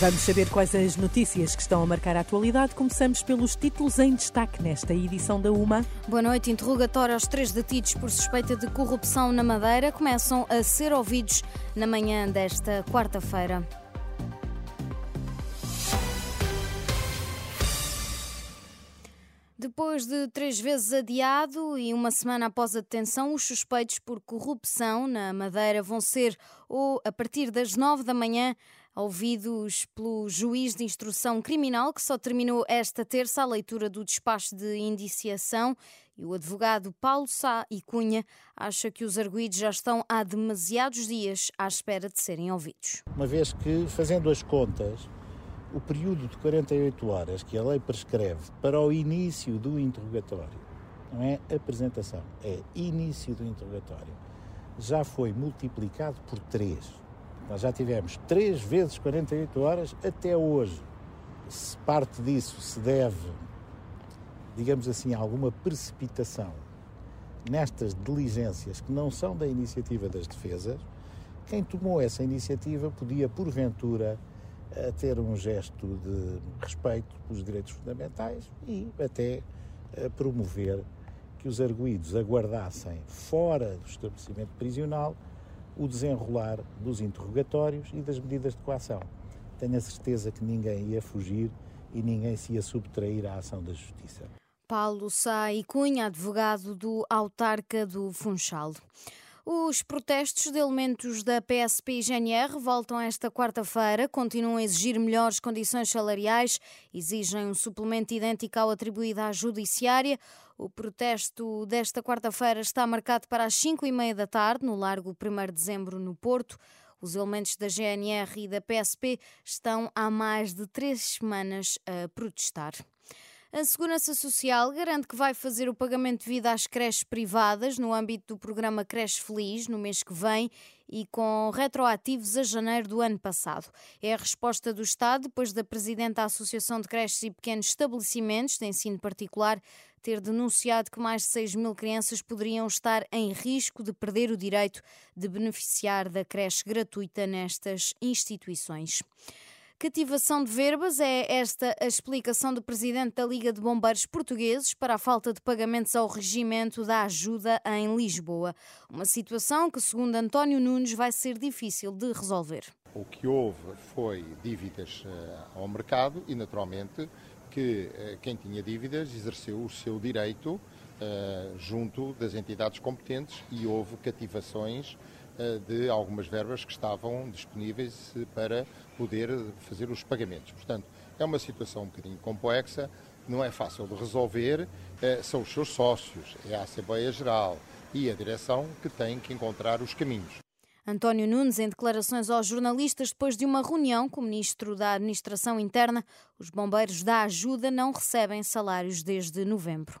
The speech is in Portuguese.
Vamos saber quais as notícias que estão a marcar a atualidade. Começamos pelos títulos em destaque nesta edição da UMA. Boa noite. Interrogatório aos três detidos por suspeita de corrupção na Madeira começam a ser ouvidos na manhã desta quarta-feira. Depois de três vezes adiado e uma semana após a detenção, os suspeitos por corrupção na Madeira vão ser, ou a partir das nove da manhã, ouvidos pelo juiz de instrução criminal, que só terminou esta terça a leitura do despacho de indiciação. E o advogado Paulo Sá e Cunha acha que os arguídos já estão há demasiados dias à espera de serem ouvidos. Uma vez que, fazendo as contas, o período de 48 horas que a lei prescreve para o início do interrogatório, não é apresentação, é início do interrogatório, já foi multiplicado por 3. Nós já tivemos 3 vezes 48 horas até hoje. Se parte disso se deve, digamos assim, a alguma precipitação nestas diligências que não são da iniciativa das defesas, quem tomou essa iniciativa podia, porventura, ter um gesto de respeito pelos direitos fundamentais e até promover que os arguídos aguardassem fora do estabelecimento prisional o desenrolar dos interrogatórios e das medidas de coação. Tenho a certeza que ninguém ia fugir e ninguém se ia subtrair à ação da Justiça. Paulo Sá e Cunha, advogado do autarca do Funchal. Os protestos de elementos da PSP e GNR voltam esta quarta-feira, continuam a exigir melhores condições salariais, exigem um suplemento idêntico ao atribuído à Judiciária. O protesto desta quarta-feira está marcado para as 5 e meia da tarde, no Largo 1 de Dezembro, no Porto. Os elementos da GNR e da PSP estão há mais de três semanas a protestar. A Segurança Social garante que vai fazer o pagamento devido às creches privadas no âmbito do programa Creche Feliz no mês que vem e com retroativos a janeiro do ano passado. É a resposta do Estado depois da Presidente da Associação de Creches e Pequenos Estabelecimentos de Ensino Particular ter denunciado que mais de 6 mil crianças poderiam estar em risco de perder o direito de beneficiar da creche gratuita nestas instituições. Cativação de verbas é esta a explicação do presidente da Liga de Bombeiros Portugueses para a falta de pagamentos ao regimento da ajuda em Lisboa. Uma situação que, segundo António Nunes, vai ser difícil de resolver. O que houve foi dívidas ao mercado e, naturalmente, que quem tinha dívidas exerceu o seu direito junto das entidades competentes e houve cativações de algumas verbas que estavam disponíveis para poder fazer os pagamentos. Portanto, é uma situação um bocadinho complexa, não é fácil de resolver, são os seus sócios, é a Assembleia Geral e a direção que têm que encontrar os caminhos. António Nunes, em declarações aos jornalistas depois de uma reunião com o Ministro da Administração Interna, os bombeiros da ajuda não recebem salários desde novembro.